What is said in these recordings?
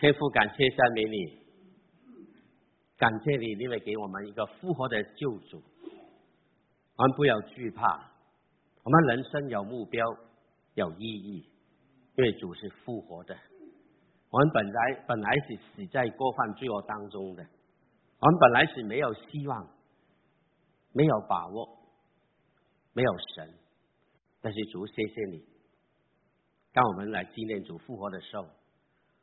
天父，感谢赞美你，感谢你，因为给我们一个复活的救主。我们不要惧怕，我们人生有目标，有意义，因为主是复活的。我们本来本来是死在过犯罪恶当中的，我们本来是没有希望，没有把握，没有神。但是主，谢谢你，当我们来纪念主复活的时候。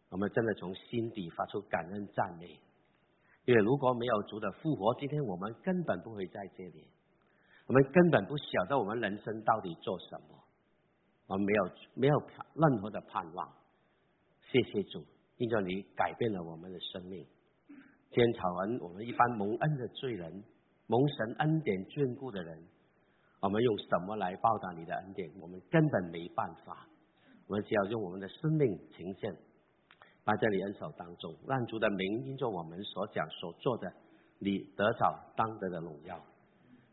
我们真的从心底发出感恩赞美，因为如果没有主的复活，今天我们根本不会在这里，我们根本不晓得我们人生到底做什么，我们没有没有任何的盼望。谢谢主，因着你改变了我们的生命。天草文，我们一般蒙恩的罪人，蒙神恩典眷顾的人，我们用什么来报答你的恩典？我们根本没办法，我们只要用我们的生命呈现。在你恩手当中，让主的名因着我们所讲所做的，你得着当得的荣耀。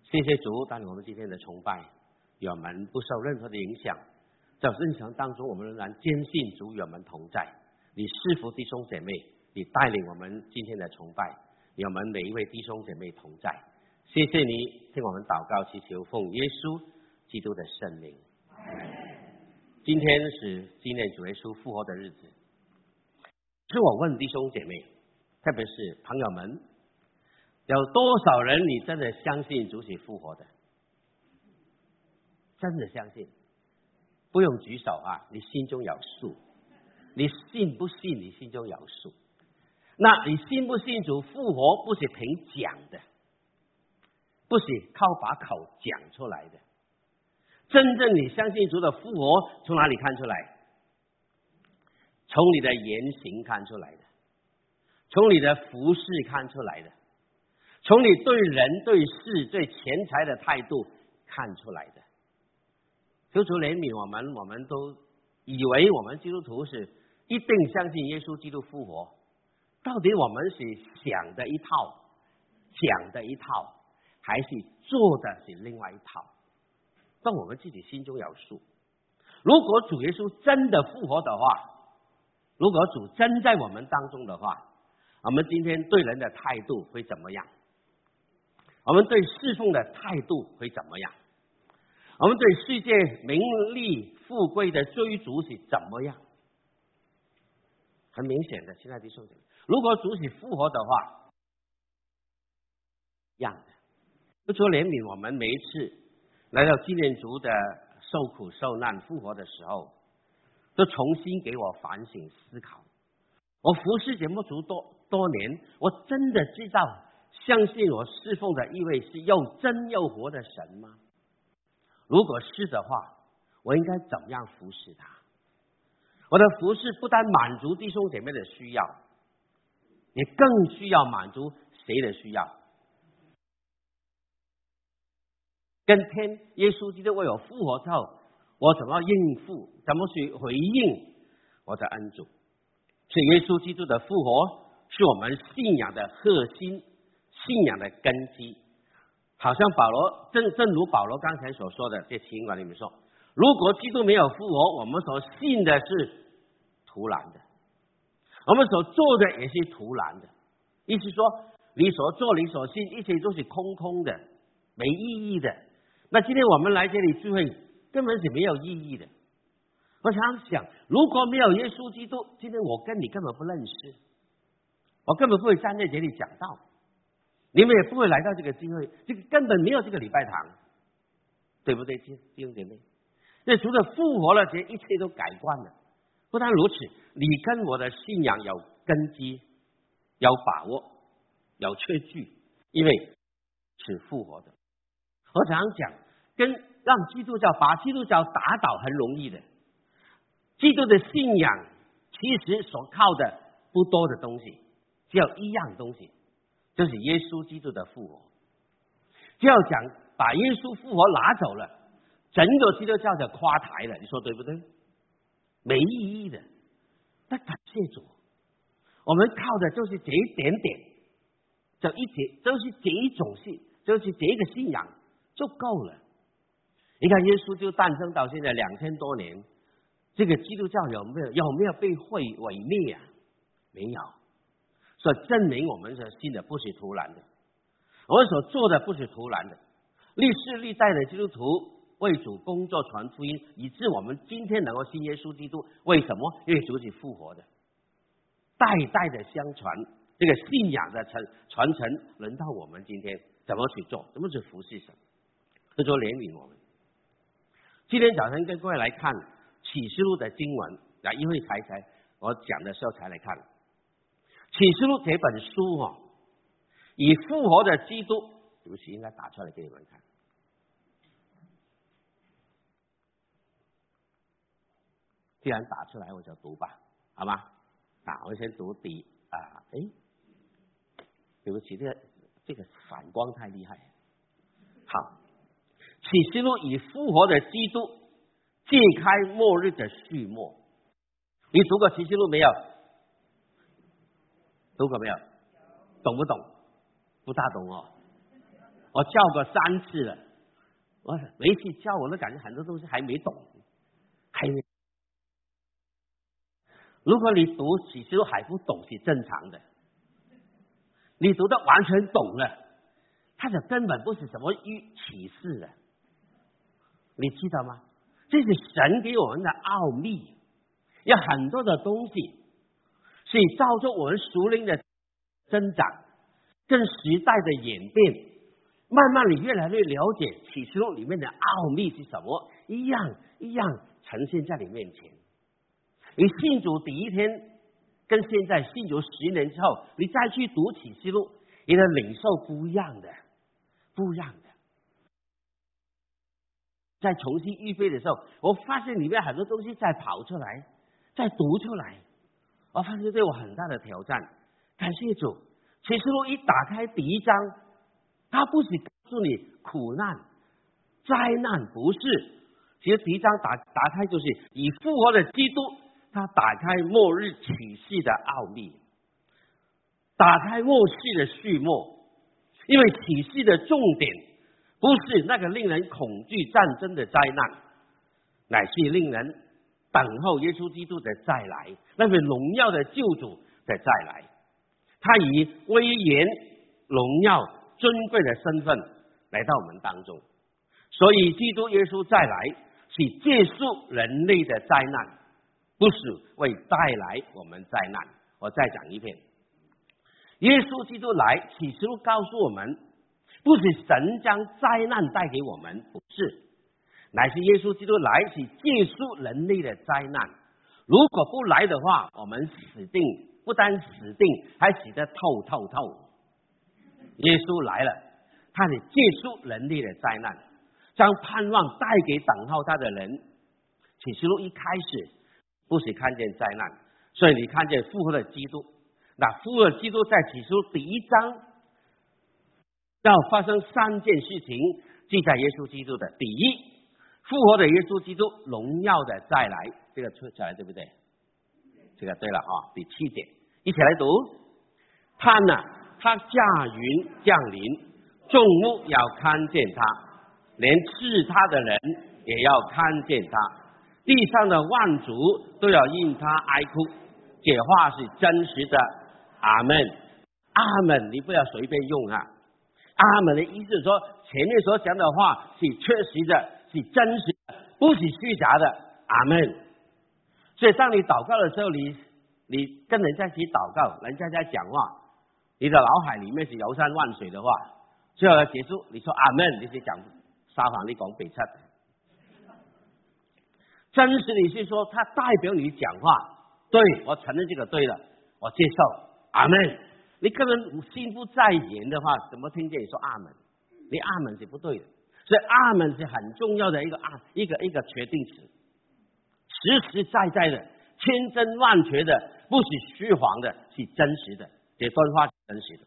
谢谢主，带领我们今天的崇拜，与我们不受任何的影响。在日常当中，我们仍然坚信主与我们同在。你是否弟兄姐妹，你带领我们今天的崇拜，与我们每一位弟兄姐妹同在。谢谢你，听我们祷告祈求，奉耶稣基督的圣灵。今天是纪念主耶稣复活的日子。是我问弟兄姐妹，特别是朋友们，有多少人你真的相信主是复活的？真的相信？不用举手啊，你心中有数。你信不信？你心中有数。那你信不信主复活？不是凭讲的，不是靠把口讲出来的。真正你相信主的复活，从哪里看出来？从你的言行看出来的，从你的服饰看出来的，从你对人对事对钱财的态度看出来的。求主怜悯我们，我们都以为我们基督徒是一定相信耶稣基督复活，到底我们是想的一套，讲的一套，还是做的是另外一套？但我们自己心中有数。如果主耶稣真的复活的话，如果主真在我们当中的话，我们今天对人的态度会怎么样？我们对侍奉的态度会怎么样？我们对世界名利富贵的追逐是怎么样？很明显的，亲爱的弟兄，如果主是复活的话，样的，求怜悯我们每一次来到纪念主的受苦受难复活的时候。都重新给我反省思考。我服侍节目组多多年，我真的知道相信我侍奉的一位是又真又活的神吗？如果是的话，我应该怎么样服侍他？我的服侍不单满足弟兄姐妹的需要，也更需要满足谁的需要？跟天耶稣基督为我复活之后。我怎么应付？怎么去回应我的恩主？是耶稣基督的复活，是我们信仰的核心，信仰的根基。好像保罗正正如保罗刚才所说的，这情况里面说，如果基督没有复活，我们所信的是徒然的，我们所做的也是徒然的。意思说，你所做、你所信，一切都是空空的，没意义的。那今天我们来这里聚会。根本是没有意义的。我想想，如果没有耶稣基督，今天我跟你根本不认识，我根本不会站在这里讲道，你们也不会来到这个机会，这个根本没有这个礼拜堂，对不对，弟兄姐妹？那除了复活了，这一切都改观了。不但如此，你跟我的信仰有根基，有把握，有确据，因为是复活的。我常讲跟。让基督教把基督教打倒很容易的，基督的信仰其实所靠的不多的东西，只有一样东西，就是耶稣基督的复活。就要讲把耶稣复活拿走了，整个基督教就垮台了，你说对不对？没意义的。那感谢主，我们靠的就是这一点点，就一节，就是这一种信，就是这个信仰就够了。你看，耶稣就诞生到现在两千多年，这个基督教有没有有没有被毁毁灭啊？没有，所以证明我们所信的不是突然的，我们所做的不是突然的。历世历代的基督徒为主工作传福音，以致我们今天能够信耶稣基督。为什么？因为主是复活的，代代的相传，这个信仰的传传承，轮到我们今天怎么去做，怎么去服侍神，这就怜悯我们。今天早晨跟各位来看启示录的经文，啊，因为才才我讲的时候才来看启示录这本书哦，以复活的基督，对不起，应该打出来给你们看。既然打出来，我就读吧，好吗？啊，我先读第啊，哎，对不起，这个这个反光太厉害。好，启示录以复活的基督揭开末日的序幕。你读过启示录没有？读过没有？懂不懂？不大懂哦。我叫过三次了，我每次叫我都感觉很多东西还没懂，还没。如果你读启示录还不懂是正常的，你读的完全懂了，它的根本不是什么预启示的，你知道吗？这是神给我们的奥秘，有很多的东西所以造就我们熟龄的增长，跟时代的演变，慢慢你越来越了解启示录里面的奥秘是什么，一样一样呈现在你面前。你信主第一天，跟现在信主十年之后，你再去读启示录，你的领受不一样的，不一样的。在重新预备的时候，我发现里面很多东西在跑出来，在读出来，我发现对我很大的挑战。感谢主，启示录一打开第一章，它不是告诉你苦难、灾难，不是。其实第一章打打开就是以复活的基督。他打开末日启示的奥秘，打开末世的序幕，因为启示的重点不是那个令人恐惧战争的灾难，乃是令人等候耶稣基督的再来，那位荣耀的救主的再来。他以威严、荣耀、尊贵的身份来到我们当中，所以基督耶稣再来是结束人类的灾难。不是为带来我们灾难。我再讲一遍，耶稣基督来，启示录告诉我们，不是神将灾难带给我们，不是，乃是耶稣基督来，是结束人类的灾难。如果不来的话，我们死定，不单死定，还死得透透透。耶稣来了，他是结束人类的灾难，将盼望带给等候他的人。启示录一开始。不是看见灾难，所以你看见复活的基督。那复活的基督在起初第一章要发生三件事情，记载耶稣基督的。第一，复活的耶稣基督荣耀的再来，这个出来对不对？这个对了哈。第七点，一起来读。他呢，他驾云降临，众目要看见他，连刺他的人也要看见他。地上的万族都要因他哀哭，这话是真实的。阿门，阿门。你不要随便用啊。阿门的意思是说，前面所讲的话是确实的，是真实的，不是虚假的。阿门。所以，当你祷告的时候，你你跟人家一起祷告，人家在讲话，你的脑海里面是游山万水的话，最后结束，你说阿门，你是讲撒谎，你讲北七。真实你是说，他代表你讲话，对我承认这个对了，我接受，阿门。你个人心不在焉的话，怎么听见你说阿门？你阿门是不对的，所以阿门是很重要的一个啊，一个一个决定词，实实在在的，千真万确的，不是虚谎的，是真实的，这段话是真实的。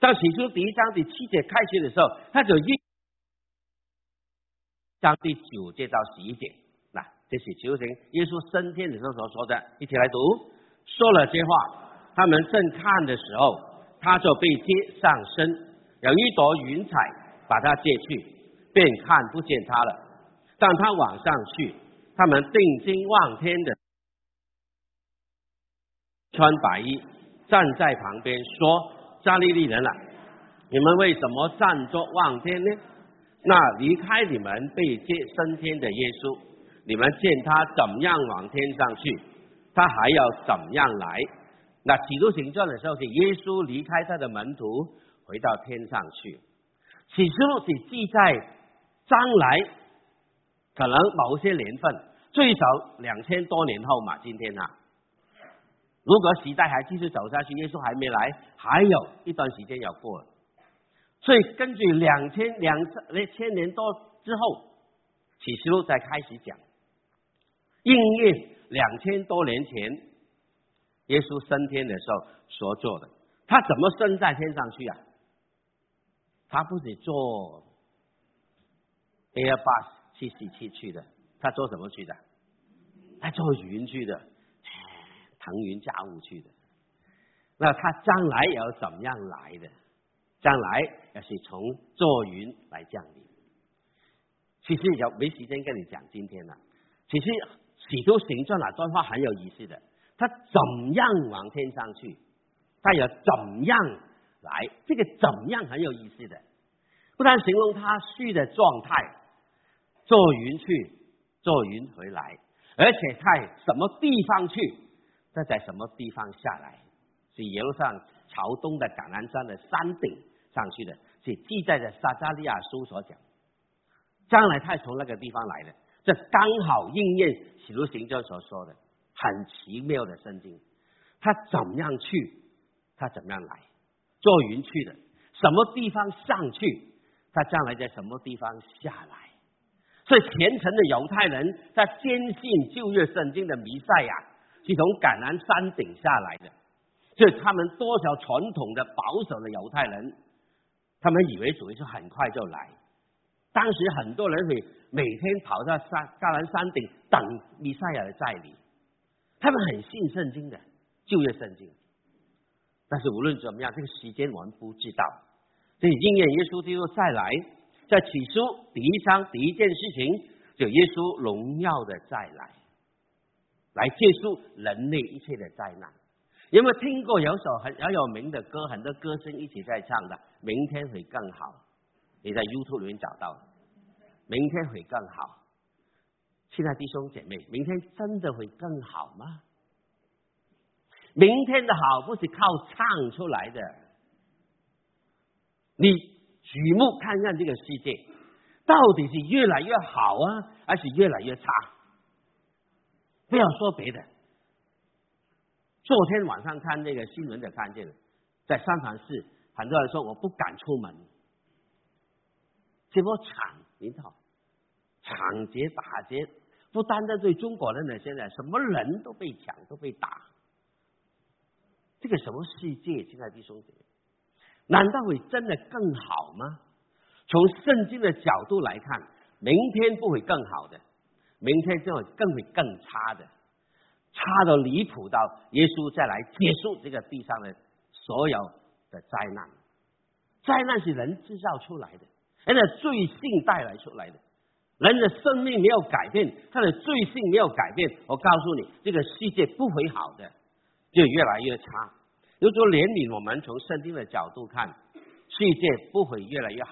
当起初第一章第七节开始的时候，他就一章第九节到十一节。那这是求神耶稣升天的时候所说的，一起来读。说了些话，他们正看的时候，他就被接上身，有一朵云彩把他接去，便看不见他了。当他往上去，他们定睛望天的，穿白衣站在旁边说：“加利利人啊，你们为什么站着望天呢？那离开你们被接升天的耶稣，你们见他怎样往天上去，他还要怎样来？那启示行传的时候是耶稣离开他的门徒，回到天上去。启示录是记载将来，可能某些年份，最少两千多年后嘛。今天啊。”如果时代还继续走下去，耶稣还没来，还有一段时间要过。所以根据两千两千千年多之后，启示录再开始讲，应验两千多年前耶稣升天的时候所做的。他怎么升在天上去啊？他不是坐 Airbus 七四七去的，他坐什么去的？他坐云去的。腾云驾雾去的，那他将来要怎么样来的？将来要是从坐云来降临。其实有没时间跟你讲今天了。其实《使徒行传》那段话很有意思的，他怎样往天上去，他要怎样来？这个怎样很有意思的，不但形容他去的状态，坐云去，坐云回来，而且在什么地方去？他在什么地方下来？是耶路上朝东的橄榄山的山顶上去的，是记载在撒加利亚书所讲。将来他从那个地方来的，这刚好应验使徒行传所说的，很奇妙的圣经。他怎么样去？他怎么样来？坐云去的，什么地方上去？他将来在什么地方下来？所以虔诚的犹太人在坚信旧约圣经的弥赛亚。是从橄榄山顶下来的，所以他们多少传统的保守的犹太人，他们以为主耶稣很快就来。当时很多人会每天跑到山橄榄山顶等弥赛亚的再临，他们很信圣经的旧约圣经。但是无论怎么样，这个时间我们不知道。所以应验耶稣基督再来，在起初第一章第一件事情，就耶稣荣耀的再来。来结束人类一切的灾难。有没有听过有首很很有名的歌？很多歌声一起在唱的，明天会更好。你在 YouTube 里面找到，明天会更好。亲爱的弟兄姐妹，明天真的会更好吗？明天的好不是靠唱出来的。你举目看看这个世界，到底是越来越好啊，还是越来越差？不要说别的。昨天晚上看那个新闻，的看见了，在三藩市，很多人说我不敢出门，这波抢，你知道，抢劫打劫，不单单对中国人呢，现在什么人都被抢，都被打，这个什么世界？亲爱的弟兄姐妹，难道会真的更好吗？从圣经的角度来看，明天不会更好的。明天就会更会更差的，差到离谱到耶稣再来结束这个地上的所有的灾难。灾难是人制造出来的，人的罪性带来出来的。人的生命没有改变，他的罪性没有改变。我告诉你，这个世界不会好的，就越来越差。如果怜悯我们从圣经的角度看，世界不会越来越好，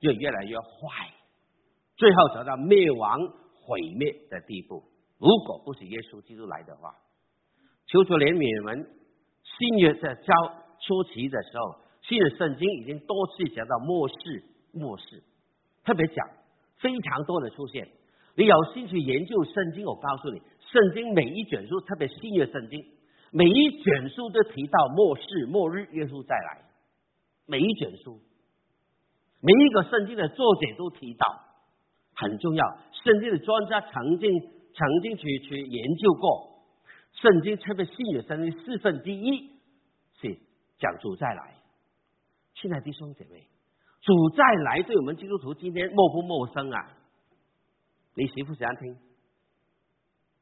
就越来越坏，最后走到灭亡。毁灭的地步，如果不是耶稣基督来的话，求主怜悯我们。新约在教初期的时候，新约圣经已经多次讲到末世，末世特别讲非常多的出现。你有兴趣研究圣经，我告诉你，圣经每一卷书，特别新约圣经，每一卷书都提到末世、末日，耶稣再来。每一卷书，每一个圣经的作者都提到，很重要。圣经的专家曾经曾经去去研究过，圣经特别新约圣经四分之一是讲主再来。亲爱的弟兄姐妹，主再来对我们基督徒今天陌不陌生啊？你喜不喜欢听？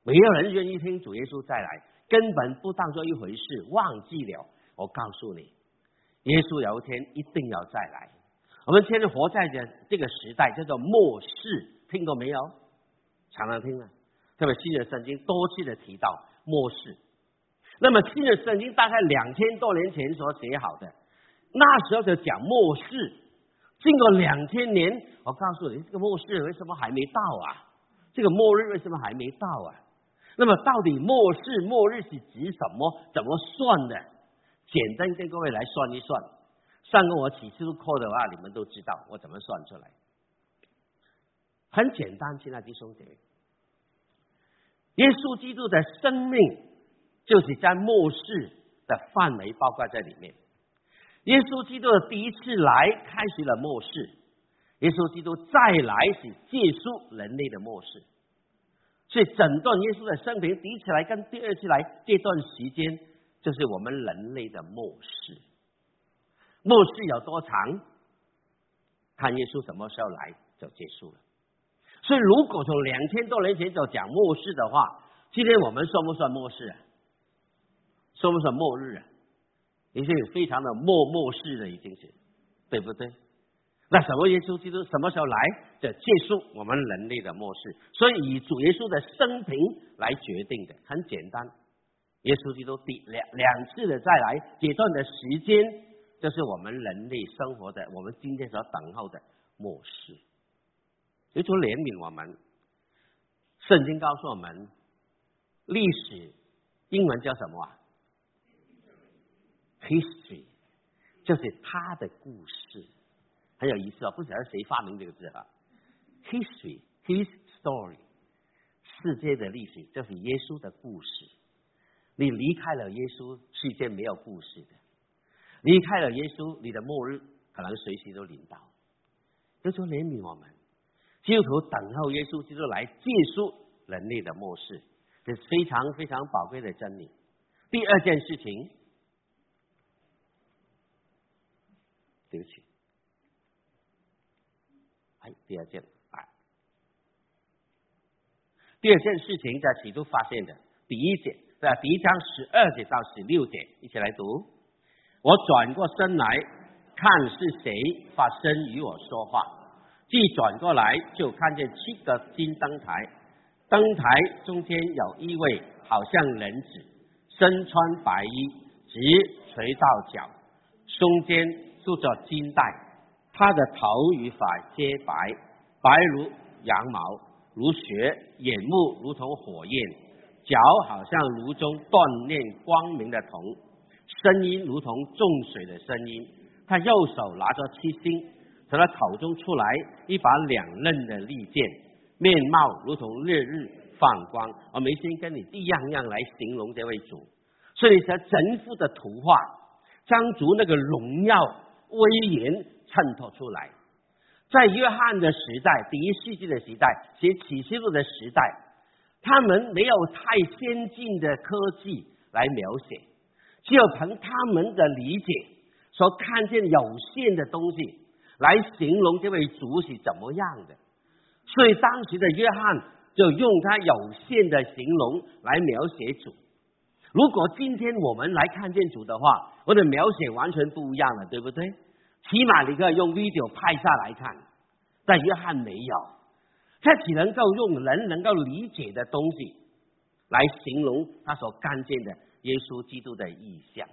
没有人愿意听主耶稣再来，根本不当做一回事，忘记了。我告诉你，耶稣有一天一定要再来。我们现在活在的这个时代叫做末世。听过没有？常常听啊，特别新约圣经多次的提到末世。那么新的圣经大概两千多年前所写好的，那时候就讲末世。经过两千年，我告诉你，这个末世为什么还没到啊？这个末日为什么还没到啊？那么到底末世末日是指什么？怎么算的？简单跟各位来算一算。上过我启示录课的话，你们都知道我怎么算出来。很简单，亲爱的弟兄姐妹，耶稣基督的生命就是在末世的范围包括在里面。耶稣基督的第一次来开始了末世，耶稣基督再来是结束人类的末世。所以整段耶稣的生平，第一次来跟第二次来这段时间，就是我们人类的末世。末世有多长？看耶稣什么时候来就结束了。所以，如果从两千多年前就讲末世的话，今天我们算不算末世？啊？算不算末日啊？已经非常的末末世了，已经是，对不对？那什么耶稣基督什么时候来，就结束我们人类的末世。所以以主耶稣的生平来决定的，很简单。耶稣基督第两两次的再来，阶段的时间，就是我们人类生活的，我们今天所等候的末世。耶稣怜悯我们，圣经告诉我们，历史英文叫什么啊？History 就是他的故事，很有意思啊！不晓得谁发明这个字哈？History，His story，世界的历史就是耶稣的故事。你离开了耶稣，世界没有故事的；离开了耶稣，你的末日可能随时都临到。耶稣怜悯我们，基督徒等候耶稣基督来结束人类的末世，这是非常非常宝贵的真理。第二件事情。对不起，哎，第二件，哎，第二件事情在启初发现的，第一节在第一章十二节到十六节，一起来读。我转过身来看是谁发声与我说话，既转过来就看见七个金灯台，灯台中间有一位好像人子，身穿白衣，直垂到脚，中间。就叫金带，他的头与发皆白，白如羊毛，如雪；眼目如同火焰，脚好像炉中锻炼光明的铜，声音如同重水的声音。他右手拿着七星，从他口中出来一把两刃的利剑，面貌如同烈日放光。我没先跟你一样样来形容这位主，所以说整幅的图画，张族那个荣耀。威严衬托出来，在约翰的时代，第一世纪的时代，写启示录的时代，他们没有太先进的科技来描写，只有凭他们的理解，所看见有限的东西来形容这位主是怎么样的。所以当时的约翰就用他有限的形容来描写主。如果今天我们来看见主的话，我的描写完全不一样了，对不对？起码你可以用 video 拍下来看，但约翰没有，他只能够用人能够理解的东西来形容他所看见的耶稣基督的意象。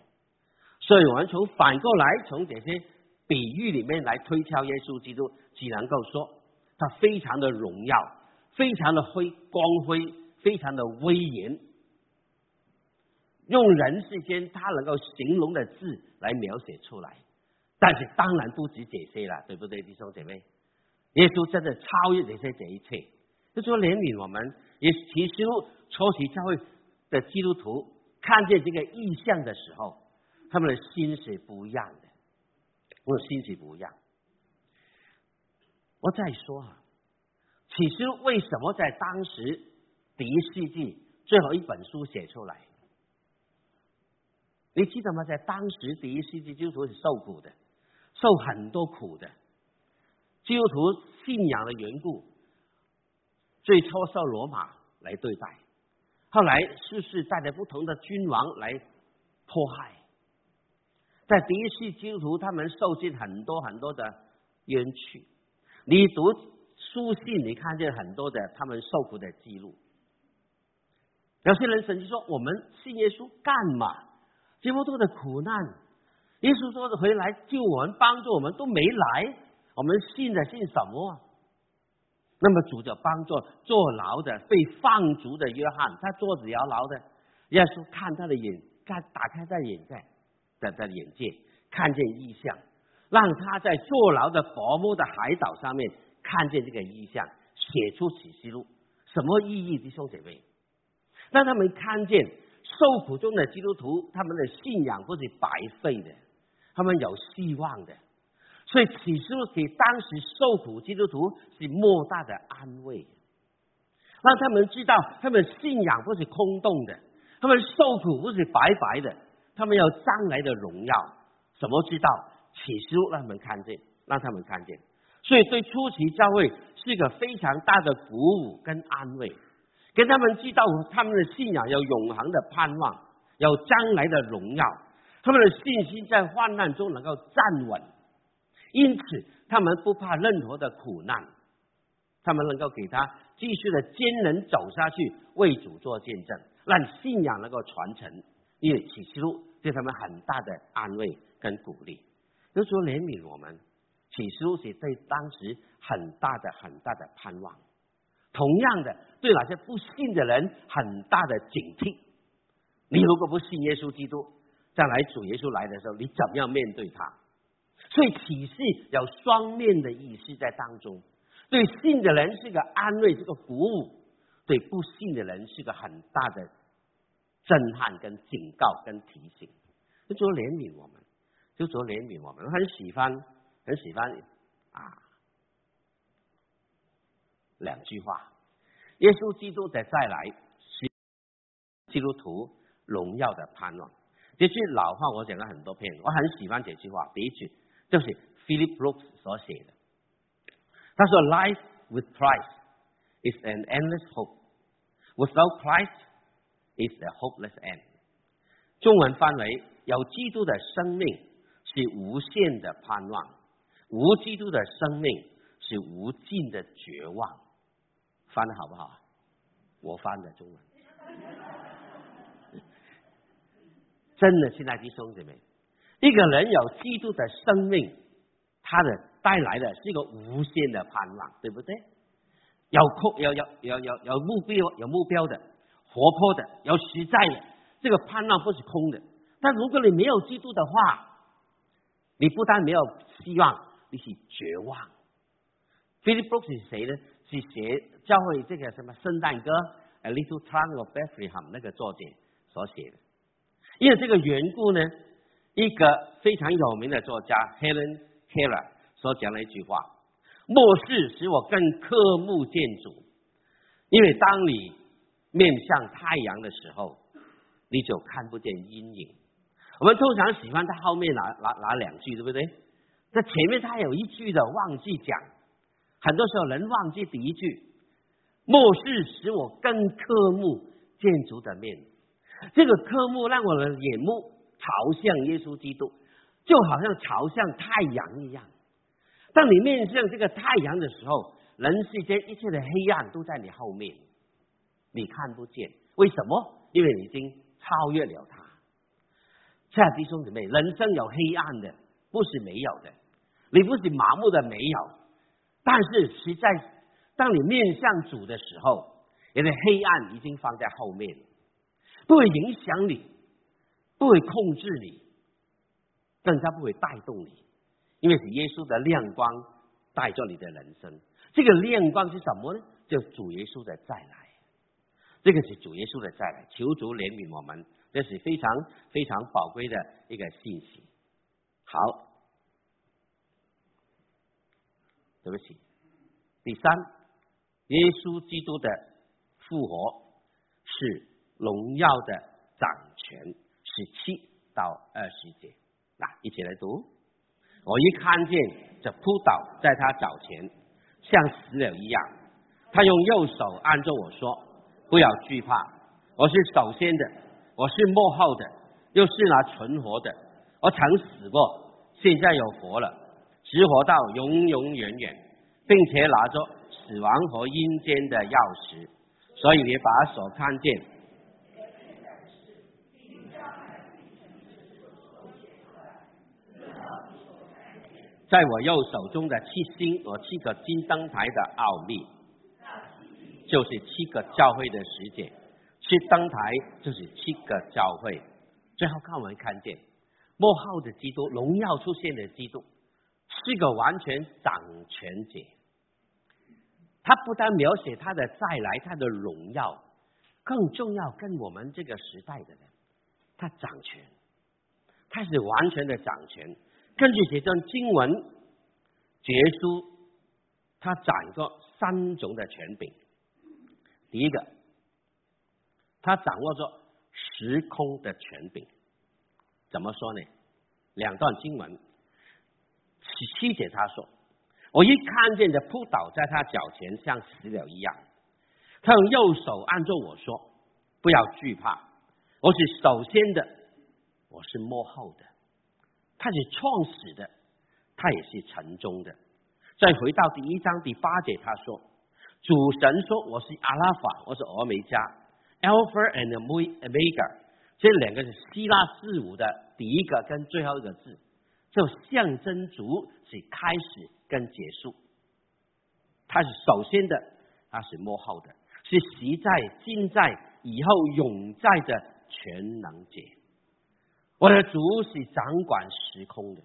所以我们从反过来从这些比喻里面来推敲耶稣基督，只能够说他非常的荣耀，非常的辉光辉，非常的威严。用人世间他能够形容的字来描写出来，但是当然不止这些了，对不对，弟兄姐妹？耶稣真的超越这些这一切。就说怜悯我们，也其实初期教会的基督徒看见这个意象的时候，他们的心是不一样的，我的心是不一样。我再说啊，其实为什么在当时第一世纪最后一本书写出来？你记得吗？在当时第一世纪基督徒是受苦的，受很多苦的。基督徒信仰的缘故，最初受罗马来对待，后来世世代代不同的君王来迫害。在第一世纪基督徒，他们受尽很多很多的冤屈。你读书信，你看见很多的他们受苦的记录。有些人甚至说：“我们信耶稣干嘛？这么多的苦难，耶稣说的回来救我们、帮助我们都没来，我们信的信什么？”那么主就帮助坐牢的、被放逐的约翰，他坐着摇牢的，耶稣看他的眼，看打开他的眼界，的的眼界，看见异象，让他在坐牢的薄暮的海岛上面看见这个异象，写出启示录，什么意义？弟兄姐妹，让他们看见受苦中的基督徒，他们的信仰不是白费的，他们有希望的。所以启示给当时受苦基督徒是莫大的安慰，让他们知道他们信仰不是空洞的，他们受苦不是白白的，他们有将来的荣耀。怎么知道？启示让他们看见，让他们看见。所以对初期教会是一个非常大的鼓舞跟安慰，跟他们知道他们的信仰有永恒的盼望，有将来的荣耀，他们的信心在患难中能够站稳。因此，他们不怕任何的苦难，他们能够给他继续的坚韧走下去，为主做见证，让信仰能够传承。因为启示录对他们很大的安慰跟鼓励，就说怜悯我们。启示录是对当时很大的很大的盼望，同样的对那些不信的人很大的警惕。你如果不信耶稣基督，将来主耶稣来的时候，你怎么样面对他？所以启示有双面的意思在当中，对信的人是个安慰，是个鼓舞；对不信的人是个很大的震撼、跟警告、跟提醒。就做怜悯我们，就做怜悯我们。我很喜欢，很喜欢啊，两句话：耶稣基督的再来是基督徒荣耀的盼望。这句老话我讲了很多遍，我很喜欢这句话。第一句。就是 Philip Brooks 所写的。他说：“Life with Christ is an endless hope. Without Christ is a hopeless end。”中文翻为：有基督的生命是无限的盼望，无基督的生命是无尽的绝望。翻的好不好？我翻的中文。真的，现在弟兄姐妹。一个人有基督的生命，他的带来的是一个无限的盼望，对不对？有空有有有有有目标有目标的，活泼的，有实在的，这个盼望不是空的。但如果你没有基督的话，你不但没有希望，你是绝望。Philip Brooks 是谁呢？是写教会这个什么圣诞歌《A Little Town of Bethlehem》那个作者所写的。因为这个缘故呢。一个非常有名的作家 Helen Keller 所讲了一句话：“末世使我更渴慕建筑，因为当你面向太阳的时候，你就看不见阴影。”我们通常喜欢在后面拿拿拿两句，对不对？在前面他有一句的忘记讲，很多时候人忘记第一句：“末世使我更渴慕建筑的面。”这个科目让我的眼目。朝向耶稣基督，就好像朝向太阳一样。当你面向这个太阳的时候，人世间一切的黑暗都在你后面，你看不见。为什么？因为你已经超越了他。亲爱的弟兄姊妹，人生有黑暗的，不是没有的。你不是麻木的没有，但是实在，当你面向主的时候，你的黑暗已经放在后面，不会影响你。不会控制你，更加不会带动你，因为是耶稣的亮光带着你的人生。这个亮光是什么呢？就主耶稣的再来。这个是主耶稣的再来，求主怜悯我们，这是非常非常宝贵的一个信息。好，对不起。第三，耶稣基督的复活是荣耀的掌权。十七到二十节，那一起来读。我一看见，就扑倒在他脚前，像死了一样。他用右手按着我说：“不要惧怕，我是首先的，我是幕后的，又是那存活的。我曾死过，现在有活了，直活到永永远远，并且拿着死亡和阴间的钥匙。所以你把所看见。在我右手中的七星和七个金灯台的奥秘，就是七个教会的时间。七灯台就是七个教会。最后，看我们看见幕后的基督，荣耀出现的基督，是个完全掌权者。他不但描写他的再来，他的荣耀，更重要，跟我们这个时代的人，他掌权，他是完全的掌权。根据这段经文结束，他掌握三种的权柄。第一个，他掌握着时空的权柄。怎么说呢？两段经文，十七节他说。我一看见，就扑倒在他脚前，像死了一样。他用右手按住我说：“不要惧怕，我是首先的，我是幕后的。他是创始的，他也是城中的。”再回到第一章第八节，他说：“主神说我是阿拉法，我是欧梅加，Alpha and Omega。这两个是希腊字母的第一个跟最后一个字，就象征主是开始。”跟结束，他是首先的，他是幕后的，是习在、今在、以后永在的全能者。我的主是掌管时空的，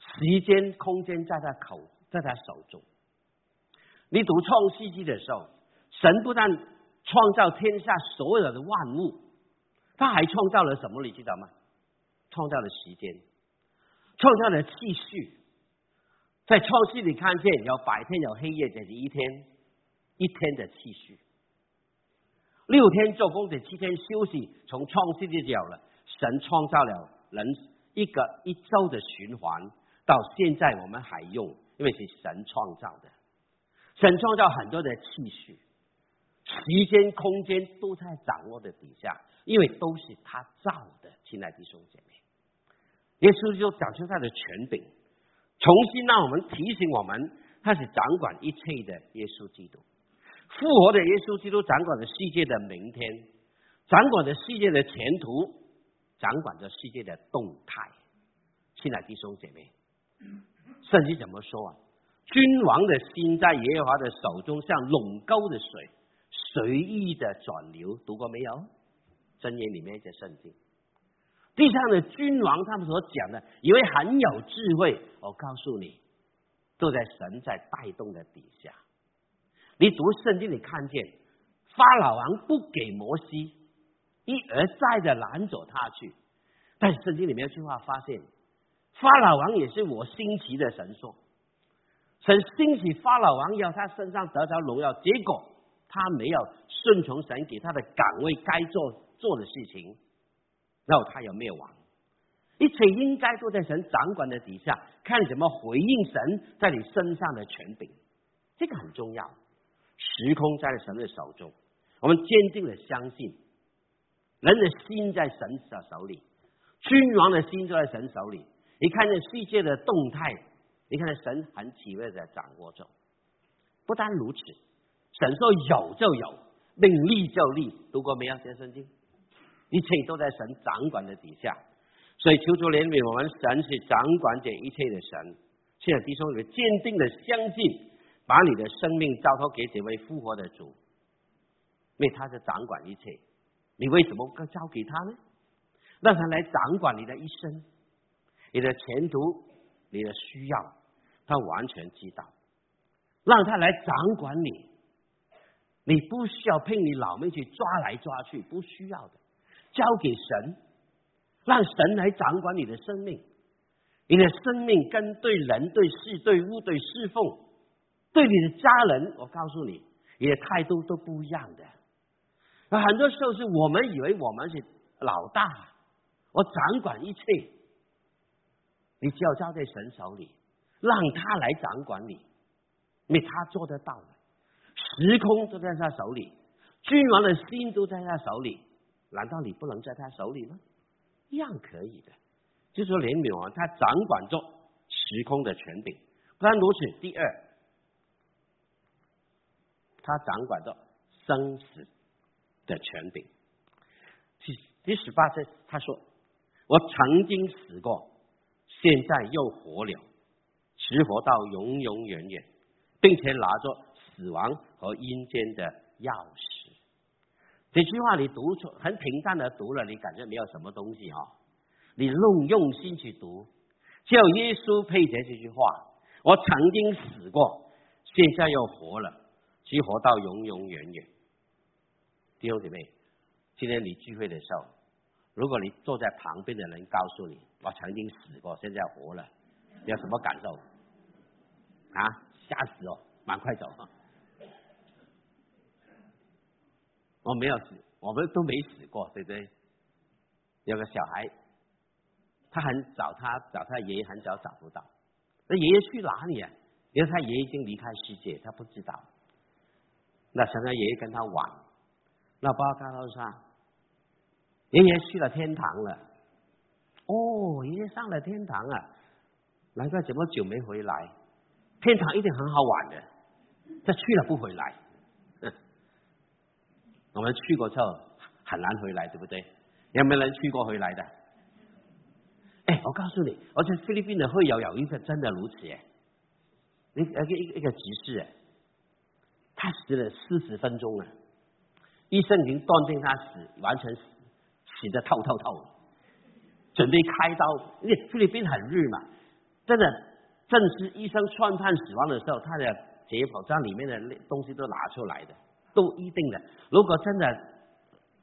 时间、空间在他口，在他手中。你读创世纪的时候，神不但创造天下所有的万物，他还创造了什么？你知道吗？创造了时间，创造了秩序。在创世里看见有白天有黑夜，这是一天一天的次序。六天做工，这七天休息。从创世就有了，神创造了人一个一周的循环，到现在我们还用，因为是神创造的。神创造很多的次序，时间空间都在掌握的底下，因为都是他造的。亲爱的弟兄姐妹，耶稣就讲出他的权柄。重新让我们提醒我们，他是掌管一切的耶稣基督，复活的耶稣基督掌管着世界的明天，掌管着世界的前途，掌管着世界的动态。亲爱的弟兄姐妹，圣经怎么说啊？君王的心在耶和华的手中，像垄沟的水，随意的转流。读过没有？箴言里面的圣经。地上的君王，他们所讲的，以为很有智慧。我告诉你，都在神在带动的底下。你读圣经你看见，法老王不给摩西，一而再的拦阻他去。但是圣经里面有句话，发现法老王也是我兴起的神说，神兴起法老王要他身上得着荣耀，结果他没有顺从神给他的岗位该做做的事情。然后他有灭亡，一切应该都在神掌管的底下，看怎么回应神在你身上的权柄，这个很重要。时空在神的手中，我们坚定的相信，人的心在神的手里，君王的心就在神手里。你看这世界的动态，你看神很体位的掌握着。不单如此，神说有就有，命立就立。读过没有？这圣经。一切都在神掌管的底下，所以求主怜悯我们，神是掌管这一切的神。现在弟兄们坚定的相信，把你的生命交托给这位复活的主，因为他是掌管一切。你为什么不交给他呢？让他来掌管你的一生，你的前途，你的需要，他完全知道。让他来掌管你，你不需要拼你老命去抓来抓去，不需要的。交给神，让神来掌管你的生命。你的生命跟对人、对事、对物、对侍奉，对你的家人，我告诉你，你的态度都不一样的。那很多时候是我们以为我们是老大，我掌管一切，你只要交在神手里，让他来掌管你，因为他做得到的。时空都在他手里，君王的心都在他手里。难道你不能在他手里吗？一样可以的。就说怜悯王，他掌管着时空的权柄。不但如此，第二，他掌管着生死的权柄。第第十八节，他说：“我曾经死过，现在又活了，使活到永永远远，并且拿着死亡和阴间的钥匙。这句话你读出很平淡的读了，你感觉没有什么东西啊？你用用心去读，只有耶稣配得这句话：我曾经死过，现在又活了，只活到永永远远。弟兄姐妹，今天你聚会的时候，如果你坐在旁边的人告诉你我曾经死过，现在活了，你有什么感受？啊，吓死哦！赶快走！我没有死，我们都没死过，对不对？有个小孩，他很找他找他爷爷很早找不到，那爷爷去哪里啊？因为他爷爷已经离开世界，他不知道。那想到爷爷跟他玩，那爸爸告诉他，爷爷去了天堂了。哦，爷爷上了天堂啊，难怪这么久没回来。天堂一定很好玩的，他去了不回来。我们去过之后很难回来，对不对？有没有人去过回来的？哎，我告诉你，而且菲律宾的会友有一个真的如此哎，一个一个一个执事哎，他死了四十分钟了，医生已经断定他死，完全死死的透透透，准备开刀。因为菲律宾很热嘛，真的，正是医生宣判死亡的时候，他的解剖上里面的东西都拿出来的。都一定的，如果真的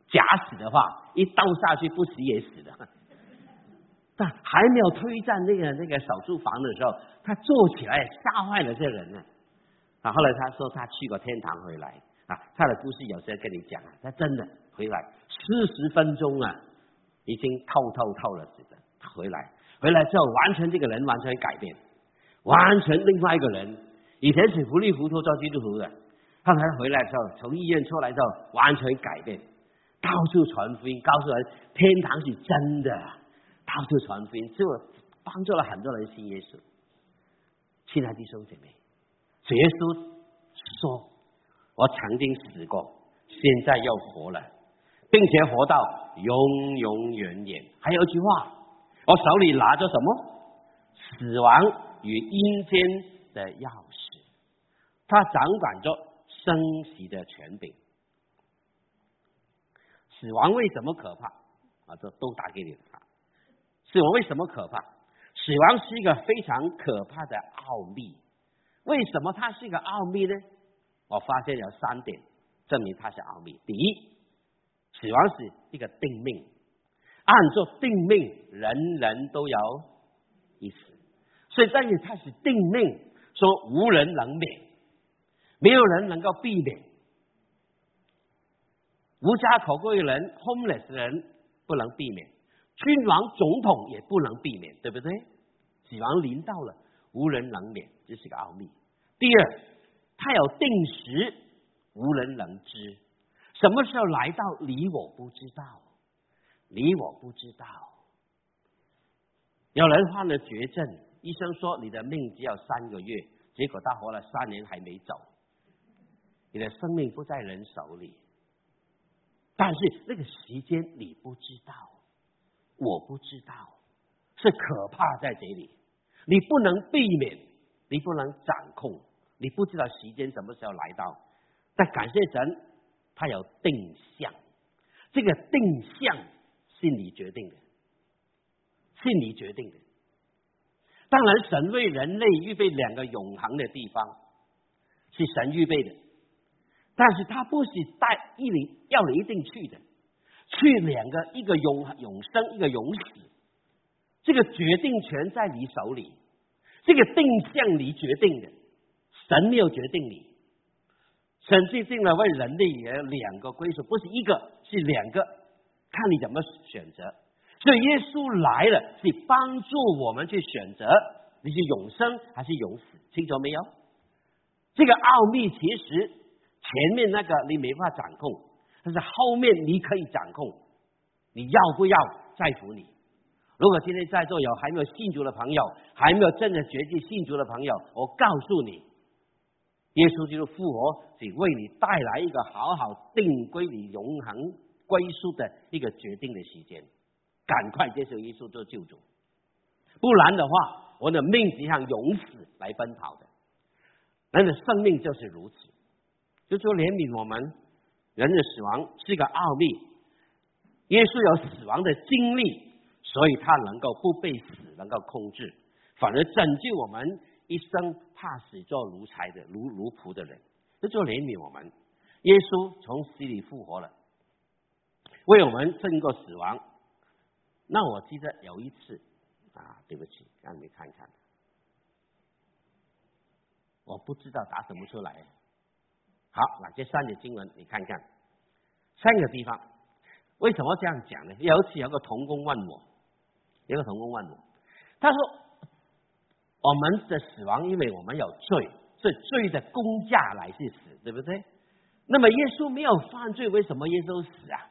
假死的话，一刀下去不死也死的。但还没有推进那个那个手术房的时候，他坐起来吓坏了这人呢。啊，后来他说他去过天堂回来啊，他的故事有时候跟你讲啊，他真的回来四十分钟啊，已经透透透了似的。回来回来之后，完全这个人完全改变，完全另外一个人。以前是糊里糊涂做基督徒的。他回来之后，从医院出来之后，完全改变，到处传福音，告诉人天堂是真的，到处传福音，就帮助了很多人信耶稣。亲爱的弟兄姐妹，耶稣说：“我曾经死过，现在又活了，并且活到永永远远。”还有一句话，我手里拿着什么？死亡与阴间的钥匙，他掌管着。生死的权柄，死亡为什么可怕？啊，这都打给你啊！死亡为什么可怕？死亡是一个非常可怕的奥秘。为什么它是一个奥秘呢？我发现有三点证明它是奥秘。第一，死亡是一个定命，按照定命，人人都有一死，所以但是它是定命，说无人能免。没有人能够避免，无家可归的人、homeless 人不能避免，君王、总统也不能避免，对不对？死亡临到了，无人能免，这是个奥秘。第二，他有定时，无人能知，什么时候来到，你我不知道，你我不知道。有人患了绝症，医生说你的命只有三个月，结果他活了三年还没走。你的生命不在人手里，但是那个时间你不知道，我不知道，是可怕在这里。你不能避免，你不能掌控，你不知道时间什么时候来到。但感谢神，他有定向，这个定向是你决定的，是你决定的。当然，神为人类预备两个永恒的地方，是神预备的。但是他不是带一你要你一定去的，去两个，一个永永生，一个永死，这个决定权在你手里，这个定向你决定的，神没有决定你，神制定了为人类有两个归属，不是一个，是两个，看你怎么选择。所以耶稣来了，是帮助我们去选择，你是永生还是永死，清楚没有？这个奥秘其实。前面那个你没法掌控，但是后面你可以掌控。你要不要在乎你？如果今天在座有还没有信主的朋友，还没有真的决定信主的朋友，我告诉你，耶稣基督复活，只为你带来一个好好定归你永恒归宿的一个决定的时间。赶快接受耶稣做救主，不然的话，我的命只像勇死来奔跑的。人的生命就是如此，就说怜悯我们。人的死亡是一个奥秘，耶稣有死亡的经历，所以他能够不被死能够控制，反而拯救我们一生怕死做奴才的奴奴仆的人。这就怜悯我们。耶稣从死里复活了，为我们胜过死亡。那我记得有一次啊，对不起，让你看看，我不知道打什么出来。好，那这三节经文你看看，三个地方为什么这样讲呢？尤其有个童工问我，有个童工问我，他说：“我们的死亡，因为我们有罪，所以罪的公价来去死，对不对？那么耶稣没有犯罪，为什么耶稣死啊？”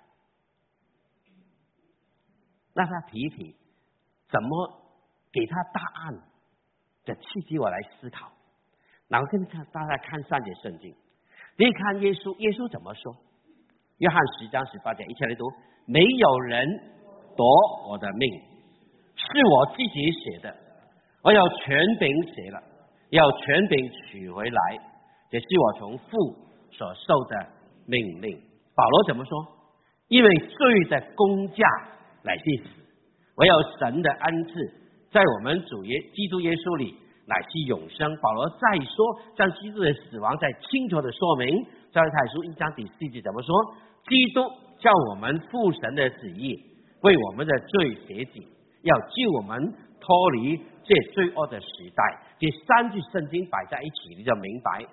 那他提一提，怎么给他答案的契机？我来思考，然后跟看大家看三节圣经。你看耶稣，耶稣怎么说？约翰十章十八节，一起来读：没有人夺我的命，是我自己写的。我要权柄写了，要权柄取回来，这是我从父所受的命令。保罗怎么说？因为罪的公价乃是死，唯有神的恩赐在我们主耶基督耶稣里。乃是永生。保罗再说，将基督的死亡再清楚的说明。在太书一章第四节怎么说？基督叫我们父神的旨意，为我们的罪写己，要救我们脱离这罪恶的时代。这三句圣经摆在一起，你就明白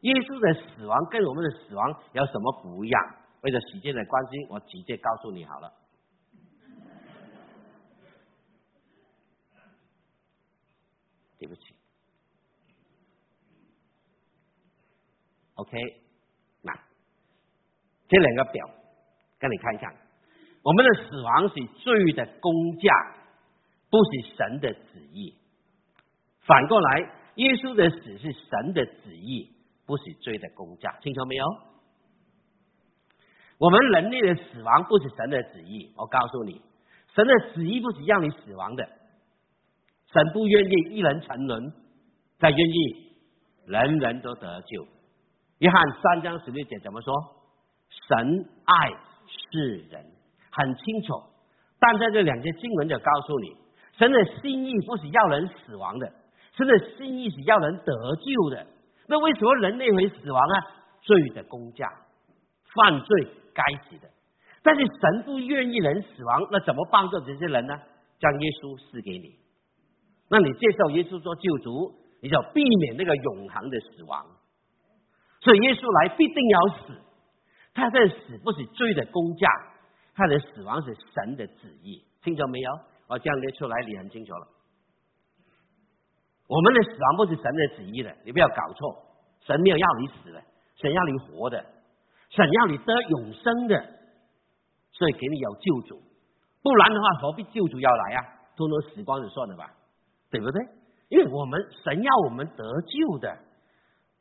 耶稣的死亡跟我们的死亡有什么不一样。为了时间的关系，我直接告诉你好了。对不起。OK，那这两个表，跟你看一看，我们的死亡是罪的工价，不是神的旨意。反过来，耶稣的死是神的旨意，不是罪的工价。清楚没有？我们人类的死亡不是神的旨意。我告诉你，神的旨意不是让你死亡的。神不愿意一人沉沦，他愿意人人都得救。约翰三章十六节怎么说？神爱世人，很清楚。但在这两节经文就告诉你，神的心意不是要人死亡的，神的心意是要人得救的。那为什么人类会死亡啊？罪的工价，犯罪该死的。但是神不愿意人死亡，那怎么帮助这些人呢？将耶稣赐给你，那你接受耶稣做救主，你就避免那个永恒的死亡。所以耶稣来必定要死，他的死不是罪的公价，他的死亡是神的旨意，听着没有？我这样列出来，你很清楚了。我们的死亡不是神的旨意的，你不要搞错。神没有要你死的，神要你活的，神要你得永生的，所以给你有救主。不然的话，何必救主要来啊？通通死光就算了吧，对不对？因为我们神要我们得救的。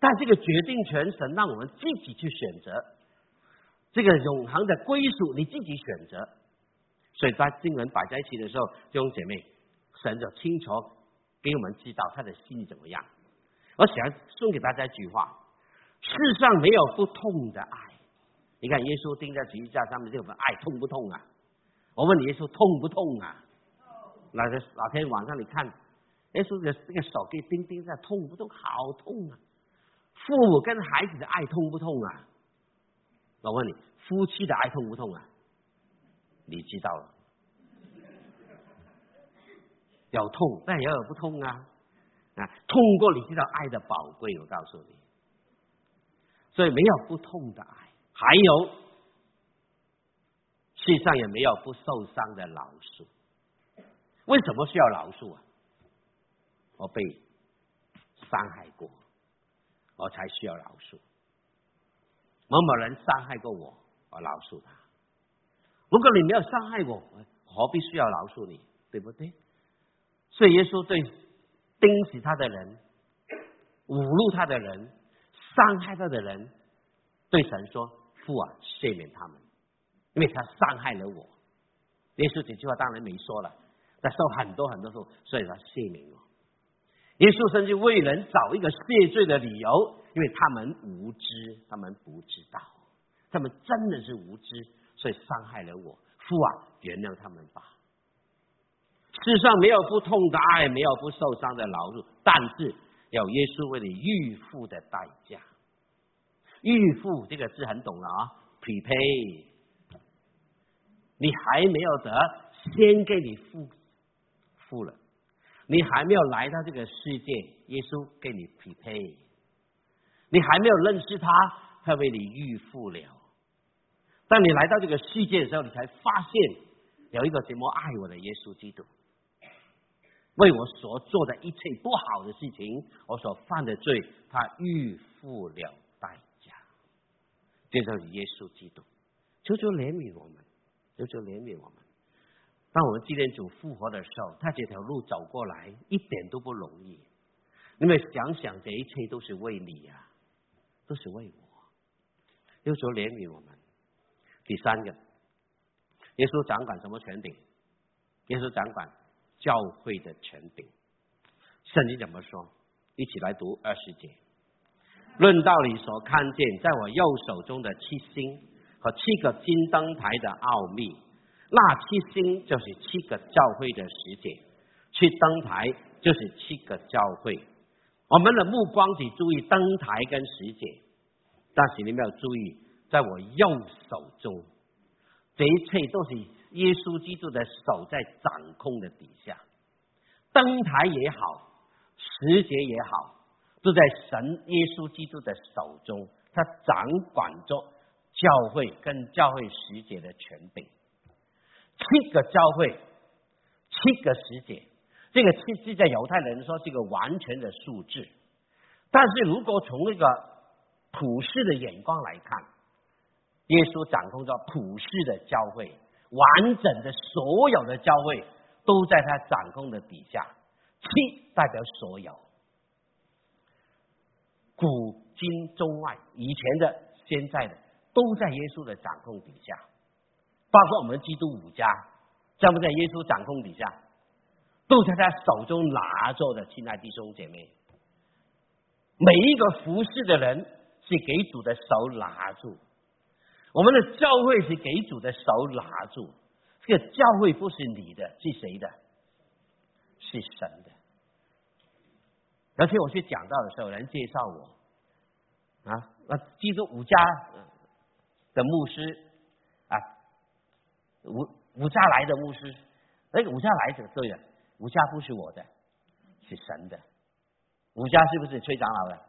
但这个决定权，神让我们自己去选择这个永恒的归属，你自己选择。所以在经文摆在一起的时候，弟兄姐妹，神就清楚给我们知道他的心怎么样。我想送给大家一句话：世上没有不痛的爱。你看耶稣钉在十字架上面，这份爱痛不痛啊？我问，耶稣痛不痛啊？那个哪天晚上你看耶稣的这个手给钉钉在，痛不痛？好痛啊！父母跟孩子的爱痛不痛啊？我问你，夫妻的爱痛不痛啊？你知道了，有痛，但也有不痛啊！啊，痛过你知道爱的宝贵，我告诉你，所以没有不痛的爱，还有世上也没有不受伤的老鼠。为什么需要老鼠啊？我被伤害过。我才需要饶恕。某某人伤害过我，我饶恕他。如果你没有伤害我，何必需要饶恕你？对不对？所以耶稣对钉死他的人、侮辱他的人、伤害他的人，对神说：“父啊，赦免他们，因为他伤害了我。”耶稣这句话当然没说了，他受很多很多苦，所以他赦免我。耶稣甚至为人找一个谢罪的理由，因为他们无知，他们不知道，他们真的是无知，所以伤害了我。父啊，原谅他们吧。世上没有不痛的爱，没有不受伤的劳碌，但是有耶稣为你预付的代价。预付这个字很懂了啊，prepay。你还没有得，先给你付付了。你还没有来到这个世界，耶稣给你匹配。你还没有认识他，他为你预付了。当你来到这个世界的时候，你才发现有一个怎么爱我的耶稣基督，为我所做的一切不好的事情，我所犯的罪，他预付了代价。这就是耶稣基督，求求怜悯我们，求求怜悯我们。当我们纪念主复活的时候，他这条路走过来一点都不容易。你们想想，这一切都是为你呀，都是为我。耶稣怜悯我们。第三个，耶稣掌管什么权柄？耶稣掌管教会的权柄。圣经怎么说？一起来读二十节。论道理所看见，在我右手中的七星和七个金灯台的奥秘。那七星就是七个教会的使者，去登台就是七个教会。我们的目光只注意登台跟使者，但是你们要注意，在我右手中，这一切都是耶稣基督的手在掌控的底下。登台也好，使者也好，都在神耶稣基督的手中，他掌管着教会跟教会使节的权柄。七个教会，七个世界，这个七字在犹太人说是一个完全的数字，但是如果从那个普世的眼光来看，耶稣掌控着普世的教会，完整的所有的教会都在他掌控的底下。七代表所有，古今中外，以前的、现在的，都在耶稣的掌控底下。包括我们基督五家，在不在耶稣掌控底下，都在他手中拿着的，亲爱弟兄姐妹，每一个服侍的人是给主的手拿住，我们的教会是给主的手拿住，这个教会不是你的，是谁的？是神的。而且我去讲到的时候，人介绍我啊，那基督五家的牧师。五五家来的牧师，那个五家来者对的，五家不是我的，是神的。五家是不是崔长老的？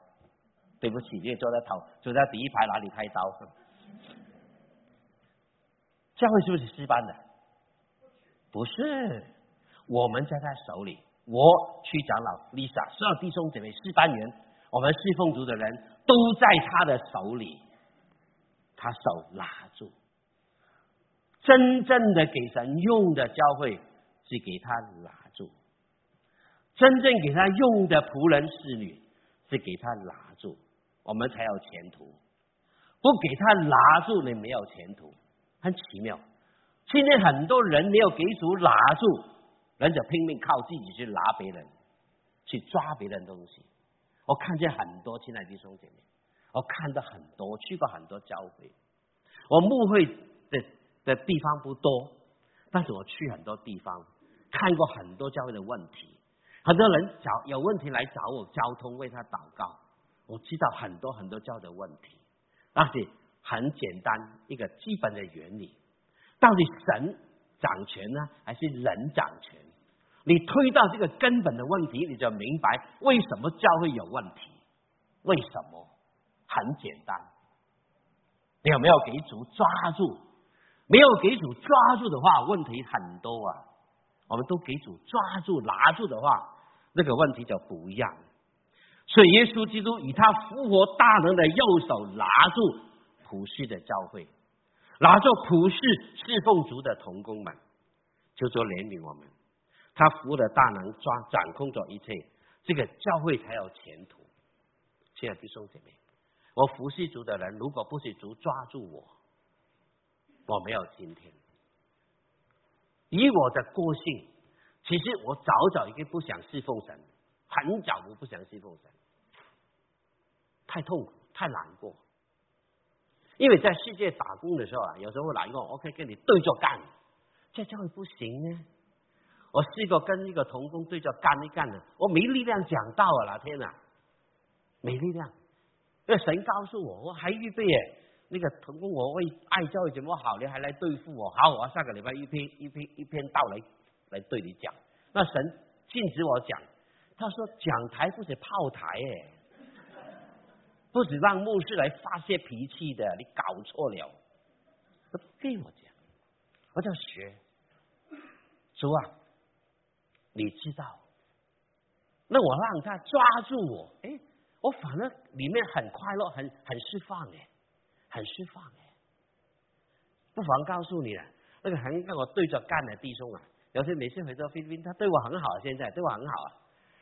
对不起，你坐在头，坐在第一排哪里开刀？教会是不是诗班的？不是，我们在他手里。我区长老 Lisa，所有弟兄姐妹诗班员，我们侍奉族的人都在他的手里，他手拿住。真正的给神用的教会是给他拿住，真正给他用的仆人侍女是给他拿住，我们才有前途。不给他拿住，你没有前途，很奇妙。今天很多人没有给主拿住，人就拼命靠自己去拿别人，去抓别人东西。我看见很多亲爱的弟兄姐妹，我看到很多，去过很多教会，我牧会的。地方不多，但是我去很多地方，看过很多教会的问题，很多人找有问题来找我，交通为他祷告，我知道很多很多教的问题，但是很简单一个基本的原理，到底神掌权呢，还是人掌权？你推到这个根本的问题，你就明白为什么教会有问题，为什么？很简单，你有没有给主抓住？没有给主抓住的话，问题很多啊。我们都给主抓住、拿住的话，那个问题就不一样。所以耶稣基督以他复活大能的右手拿住普世的教会，拿住普世侍奉主的童工们，就说怜悯我们。他复活的大能抓掌控着一切，这个教会才有前途。亲爱的弟兄姐妹，我服侍主的人，如果不是主抓住我。我没有今天，以我的个性，其实我早早已经不想侍奉神，很早我不想侍奉神，太痛苦，太难过。因为在世界打工的时候啊，有时候难过，我可以跟你对着干，这教会不行呢。我试过跟一个童工对着干一干的，我没力量讲道啊！老天啊，没力量。因为神告诉我，我还预备耶。那个童工，我为爱教会怎么好，你还来对付我？好，我下个礼拜一篇一篇一篇道来来对你讲。那神禁止我讲，他说讲台不是炮台哎，不是让牧师来发泄脾气的，你搞错了。他不给我讲，我叫学主啊，你知道？那我让他抓住我，哎，我反而里面很快乐，很很释放哎。很释放哎，不妨告诉你了，那个很跟我对着干的弟兄啊，有些每次回到菲律宾，他对我很好，现在对我很好啊。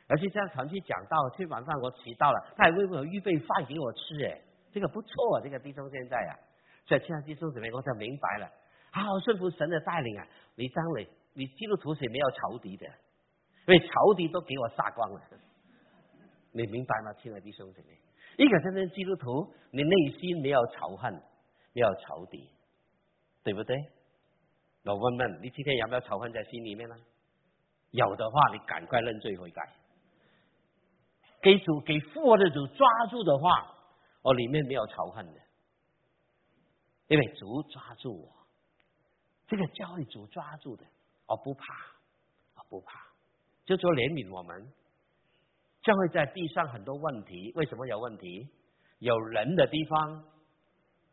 而且这样长期讲道，吃晚饭我迟到了，他还为我预备饭给我吃哎，这个不错啊，这个弟兄现在啊，所以亲爱弟兄姊妹，我才明白了，好好顺服神的带领啊。你当你你基督徒是没有仇敌的，因为仇敌都给我杀光了，你明白吗，亲爱弟兄姊妹？一个真正基督徒，你内心没有仇恨，没有仇敌，对不对？我问问你，今天有没有仇恨在心里面呢？有的话，你赶快认罪悔改。给主给复活的主抓住的话，我里面没有仇恨的，因为主抓住我，这个教育主抓住的，我不怕，我不怕，就说怜悯我们。教会在地上很多问题，为什么有问题？有人的地方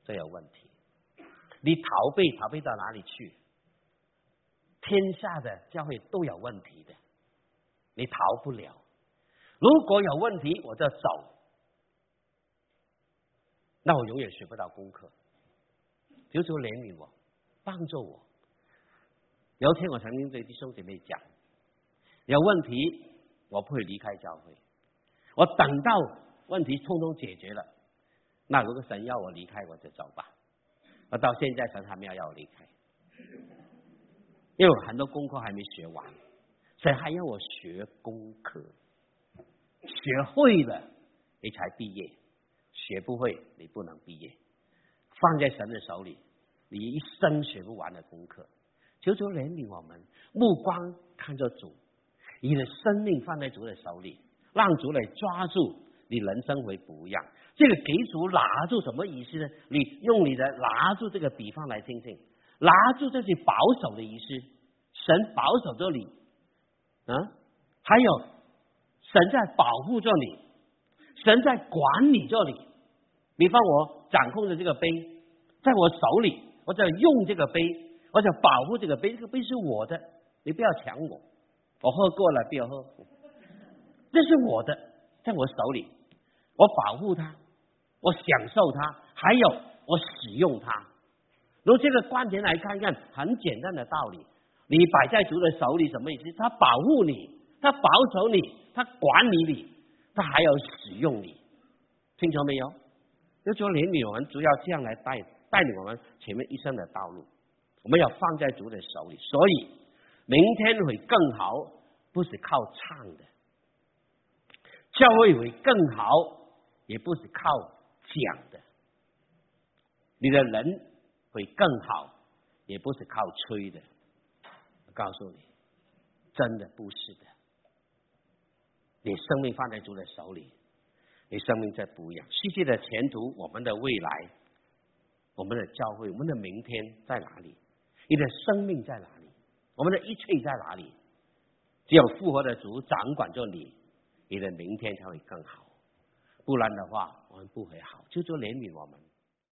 就有问题。你逃避，逃避到哪里去？天下的教会都有问题的，你逃不了。如果有问题，我就走，那我永远学不到功课。求求怜悯我，帮助我。有一天，我曾经对弟兄姐妹讲：有问题。我不会离开教会，我等到问题通通解决了，那如果神要我离开，我就走吧。我到现在神还没有要我离开，因为我很多功课还没学完，神还要我学功课，学会了你才毕业，学不会你不能毕业。放在神的手里，你一生学不完的功课，求主怜悯我们，目光看着主。你的生命放在主的手里，让主来抓住你，人生为不一样。这个给主拿住什么意思呢？你用你的拿住这个比方来听听，拿住这是保守的意思，神保守着你，啊，还有神在保护着你，神在管理着你。比方我掌控着这个杯，在我手里，我在用这个杯，我在保护这个杯，这个杯是我的，你不要抢我。我喝过了，不要喝。这是我的，在我手里，我保护它，我享受它，还有我使用它。如这个观点来看看，很简单的道理：你摆在主的手里，什么意思？他保护你，他保守你，他管理你，他还要使用你。听清没有？就说怜悯我们，主要这样来带带领我们前面一生的道路。我们要放在主的手里，所以。明天会更好，不是靠唱的；教会会更好，也不是靠讲的。你的人会更好，也不是靠吹的。我告诉你，真的不是的。你生命放在主的手里，你生命在不一样。世界的前途，我们的未来，我们的教会，我们的明天在哪里？你的生命在哪里？我们的一切在哪里？只有复活的主掌管着你，你的明天才会更好。不然的话，我们不会好。就做怜悯我们。